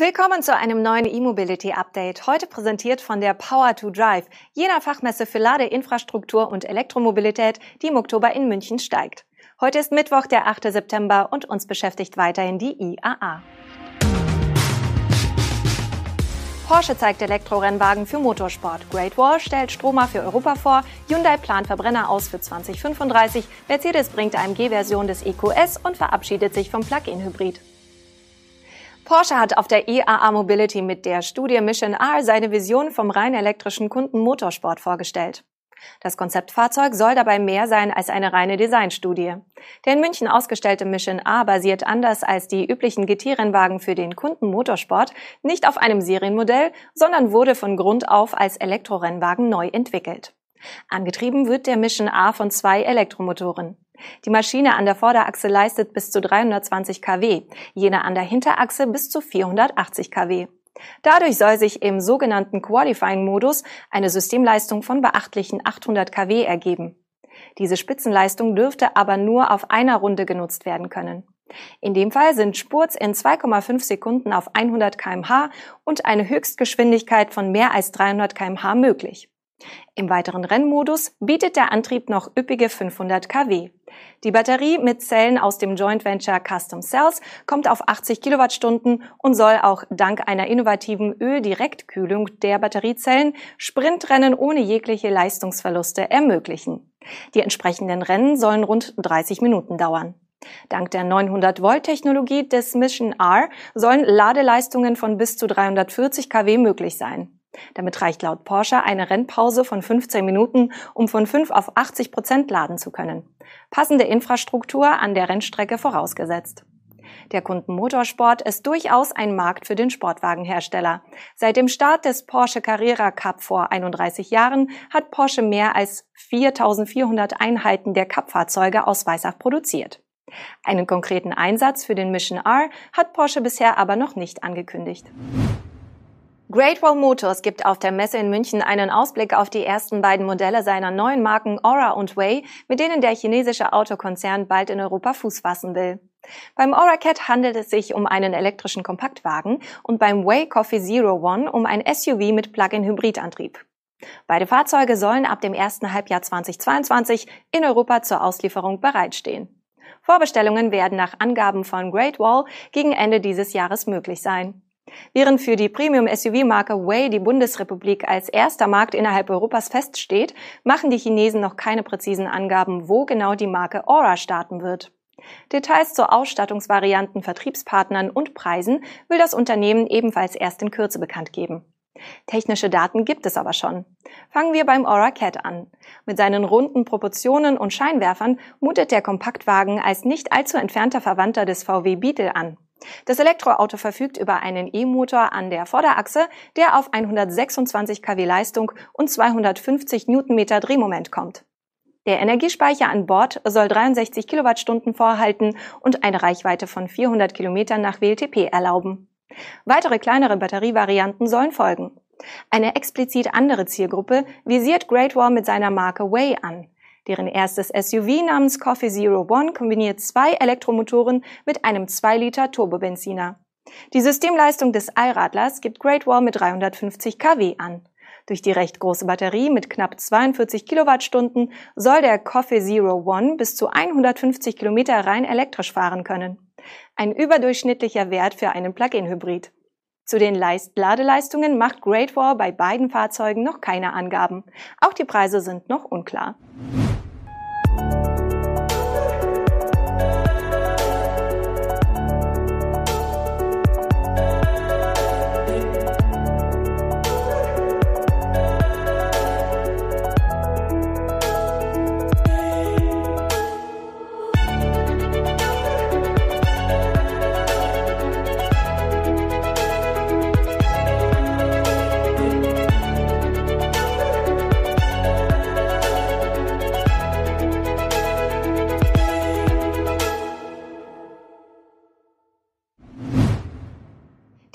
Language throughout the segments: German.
Willkommen zu einem neuen E-Mobility Update. Heute präsentiert von der Power to Drive, jener Fachmesse für Ladeinfrastruktur und Elektromobilität, die im Oktober in München steigt. Heute ist Mittwoch, der 8. September und uns beschäftigt weiterhin die IAA. Porsche zeigt Elektrorennwagen für Motorsport. Great Wall stellt Stromer für Europa vor. Hyundai plant Verbrenner aus für 2035. Mercedes bringt AMG-Version des EQS und verabschiedet sich vom Plug-in-Hybrid. Porsche hat auf der IAA Mobility mit der Studie Mission R seine Vision vom rein elektrischen Kunden Motorsport vorgestellt. Das Konzeptfahrzeug soll dabei mehr sein als eine reine Designstudie. Der in München ausgestellte Mission A basiert anders als die üblichen GT-Rennwagen für den Kunden Motorsport nicht auf einem Serienmodell, sondern wurde von Grund auf als Elektrorennwagen neu entwickelt. Angetrieben wird der Mission A von zwei Elektromotoren. Die Maschine an der Vorderachse leistet bis zu 320 kW, jene an der Hinterachse bis zu 480 kW. Dadurch soll sich im sogenannten Qualifying-Modus eine Systemleistung von beachtlichen 800 kW ergeben. Diese Spitzenleistung dürfte aber nur auf einer Runde genutzt werden können. In dem Fall sind Spurz in 2,5 Sekunden auf 100 kmh und eine Höchstgeschwindigkeit von mehr als 300 kmh möglich. Im weiteren Rennmodus bietet der Antrieb noch üppige 500 kW. Die Batterie mit Zellen aus dem Joint Venture Custom Cells kommt auf 80 Kilowattstunden und soll auch dank einer innovativen Öldirektkühlung der Batteriezellen Sprintrennen ohne jegliche Leistungsverluste ermöglichen. Die entsprechenden Rennen sollen rund 30 Minuten dauern. Dank der 900 Volt Technologie des Mission R sollen Ladeleistungen von bis zu 340 kW möglich sein. Damit reicht laut Porsche eine Rennpause von 15 Minuten, um von 5 auf 80 Prozent laden zu können. Passende Infrastruktur an der Rennstrecke vorausgesetzt. Der Kundenmotorsport ist durchaus ein Markt für den Sportwagenhersteller. Seit dem Start des Porsche Carrera Cup vor 31 Jahren hat Porsche mehr als 4400 Einheiten der Cup-Fahrzeuge aus Weissach produziert. Einen konkreten Einsatz für den Mission R hat Porsche bisher aber noch nicht angekündigt. Great Wall Motors gibt auf der Messe in München einen Ausblick auf die ersten beiden Modelle seiner neuen Marken Aura und Way, mit denen der chinesische Autokonzern bald in Europa Fuß fassen will. Beim Aura Cat handelt es sich um einen elektrischen Kompaktwagen und beim Way Coffee Zero One um ein SUV mit Plug-in-Hybridantrieb. Beide Fahrzeuge sollen ab dem ersten Halbjahr 2022 in Europa zur Auslieferung bereitstehen. Vorbestellungen werden nach Angaben von Great Wall gegen Ende dieses Jahres möglich sein. Während für die Premium-SUV-Marke Way die Bundesrepublik als erster Markt innerhalb Europas feststeht, machen die Chinesen noch keine präzisen Angaben, wo genau die Marke Aura starten wird. Details zu Ausstattungsvarianten, Vertriebspartnern und Preisen will das Unternehmen ebenfalls erst in Kürze bekannt geben. Technische Daten gibt es aber schon. Fangen wir beim Aura Cat an. Mit seinen runden Proportionen und Scheinwerfern mutet der Kompaktwagen als nicht allzu entfernter Verwandter des VW Beetle an. Das Elektroauto verfügt über einen E-Motor an der Vorderachse, der auf 126 kW Leistung und 250 Newtonmeter Drehmoment kommt. Der Energiespeicher an Bord soll 63 Kilowattstunden vorhalten und eine Reichweite von 400 Kilometern nach WLTP erlauben. Weitere kleinere Batterievarianten sollen folgen. Eine explizit andere Zielgruppe visiert Great Wall mit seiner Marke Way an. Deren erstes SUV namens Coffee Zero One kombiniert zwei Elektromotoren mit einem 2 Liter Turbobenziner. Die Systemleistung des Allradlers gibt Great Wall mit 350 kW an. Durch die recht große Batterie mit knapp 42 Kilowattstunden soll der Coffee Zero One bis zu 150 Kilometer rein elektrisch fahren können. Ein überdurchschnittlicher Wert für einen Plug-in-Hybrid. Zu den Ladeleistungen macht Great Wall bei beiden Fahrzeugen noch keine Angaben. Auch die Preise sind noch unklar.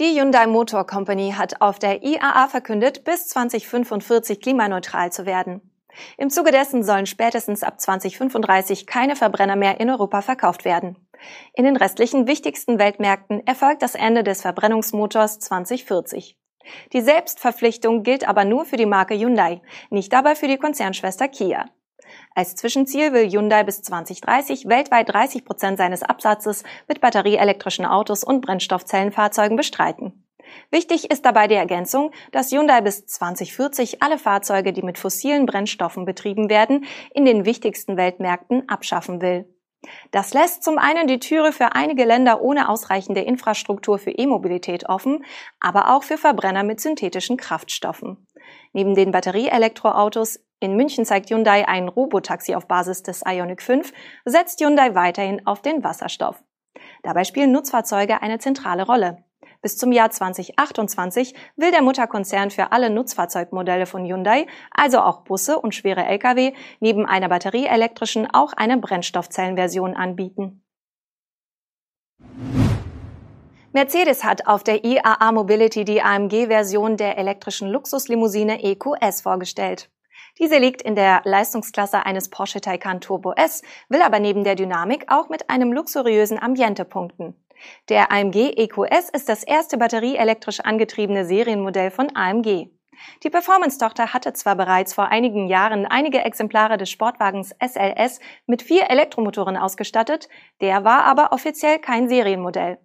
Die Hyundai Motor Company hat auf der IAA verkündet, bis 2045 klimaneutral zu werden. Im Zuge dessen sollen spätestens ab 2035 keine Verbrenner mehr in Europa verkauft werden. In den restlichen wichtigsten Weltmärkten erfolgt das Ende des Verbrennungsmotors 2040. Die Selbstverpflichtung gilt aber nur für die Marke Hyundai, nicht aber für die Konzernschwester Kia. Als Zwischenziel will Hyundai bis 2030 weltweit 30 Prozent seines Absatzes mit batterieelektrischen Autos und Brennstoffzellenfahrzeugen bestreiten. Wichtig ist dabei die Ergänzung, dass Hyundai bis 2040 alle Fahrzeuge, die mit fossilen Brennstoffen betrieben werden, in den wichtigsten Weltmärkten abschaffen will. Das lässt zum einen die Türe für einige Länder ohne ausreichende Infrastruktur für E-Mobilität offen, aber auch für Verbrenner mit synthetischen Kraftstoffen. Neben den Batterieelektroautos in München zeigt Hyundai ein Robotaxi auf Basis des Ioniq 5, setzt Hyundai weiterhin auf den Wasserstoff. Dabei spielen Nutzfahrzeuge eine zentrale Rolle. Bis zum Jahr 2028 will der Mutterkonzern für alle Nutzfahrzeugmodelle von Hyundai, also auch Busse und schwere Lkw, neben einer batterieelektrischen auch eine Brennstoffzellenversion anbieten. Mercedes hat auf der IAA Mobility die AMG-Version der elektrischen Luxuslimousine EQS vorgestellt. Diese liegt in der Leistungsklasse eines Porsche Taycan Turbo S, will aber neben der Dynamik auch mit einem luxuriösen Ambiente punkten. Der AMG EQS ist das erste batterieelektrisch angetriebene Serienmodell von AMG. Die Performance-Tochter hatte zwar bereits vor einigen Jahren einige Exemplare des Sportwagens SLS mit vier Elektromotoren ausgestattet, der war aber offiziell kein Serienmodell.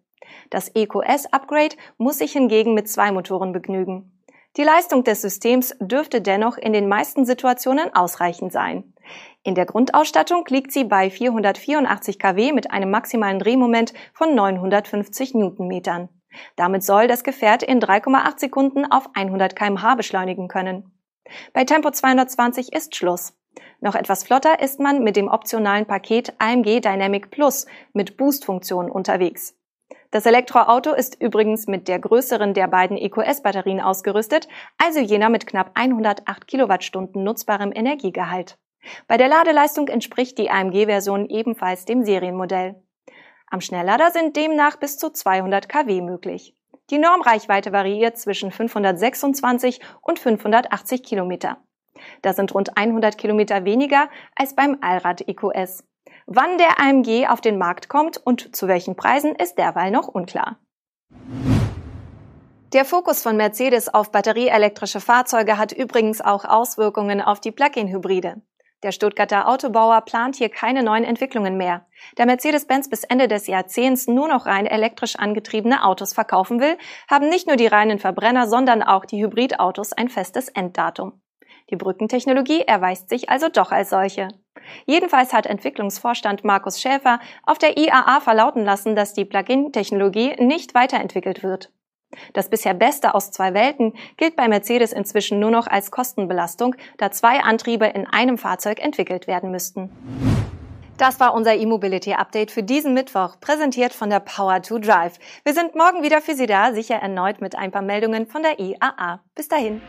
Das EQS-Upgrade muss sich hingegen mit zwei Motoren begnügen. Die Leistung des Systems dürfte dennoch in den meisten Situationen ausreichend sein. In der Grundausstattung liegt sie bei 484 kW mit einem maximalen Drehmoment von 950 Newtonmetern. Damit soll das Gefährt in 3,8 Sekunden auf 100 kmh beschleunigen können. Bei Tempo 220 ist Schluss. Noch etwas flotter ist man mit dem optionalen Paket AMG Dynamic Plus mit Boost-Funktion unterwegs. Das Elektroauto ist übrigens mit der größeren der beiden EQS-Batterien ausgerüstet, also jener mit knapp 108 Kilowattstunden nutzbarem Energiegehalt. Bei der Ladeleistung entspricht die AMG-Version ebenfalls dem Serienmodell. Am Schnelllader sind demnach bis zu 200 kW möglich. Die Normreichweite variiert zwischen 526 und 580 Kilometer. Das sind rund 100 Kilometer weniger als beim Allrad EQS. Wann der AMG auf den Markt kommt und zu welchen Preisen ist derweil noch unklar. Der Fokus von Mercedes auf batterieelektrische Fahrzeuge hat übrigens auch Auswirkungen auf die Plug-in-Hybride. Der Stuttgarter Autobauer plant hier keine neuen Entwicklungen mehr. Da Mercedes-Benz bis Ende des Jahrzehnts nur noch rein elektrisch angetriebene Autos verkaufen will, haben nicht nur die reinen Verbrenner, sondern auch die Hybridautos ein festes Enddatum. Die Brückentechnologie erweist sich also doch als solche. Jedenfalls hat Entwicklungsvorstand Markus Schäfer auf der IAA verlauten lassen, dass die Plug-in-Technologie nicht weiterentwickelt wird. Das bisher Beste aus zwei Welten gilt bei Mercedes inzwischen nur noch als Kostenbelastung, da zwei Antriebe in einem Fahrzeug entwickelt werden müssten. Das war unser E-Mobility-Update für diesen Mittwoch, präsentiert von der Power to Drive. Wir sind morgen wieder für Sie da, sicher erneut mit ein paar Meldungen von der IAA. Bis dahin.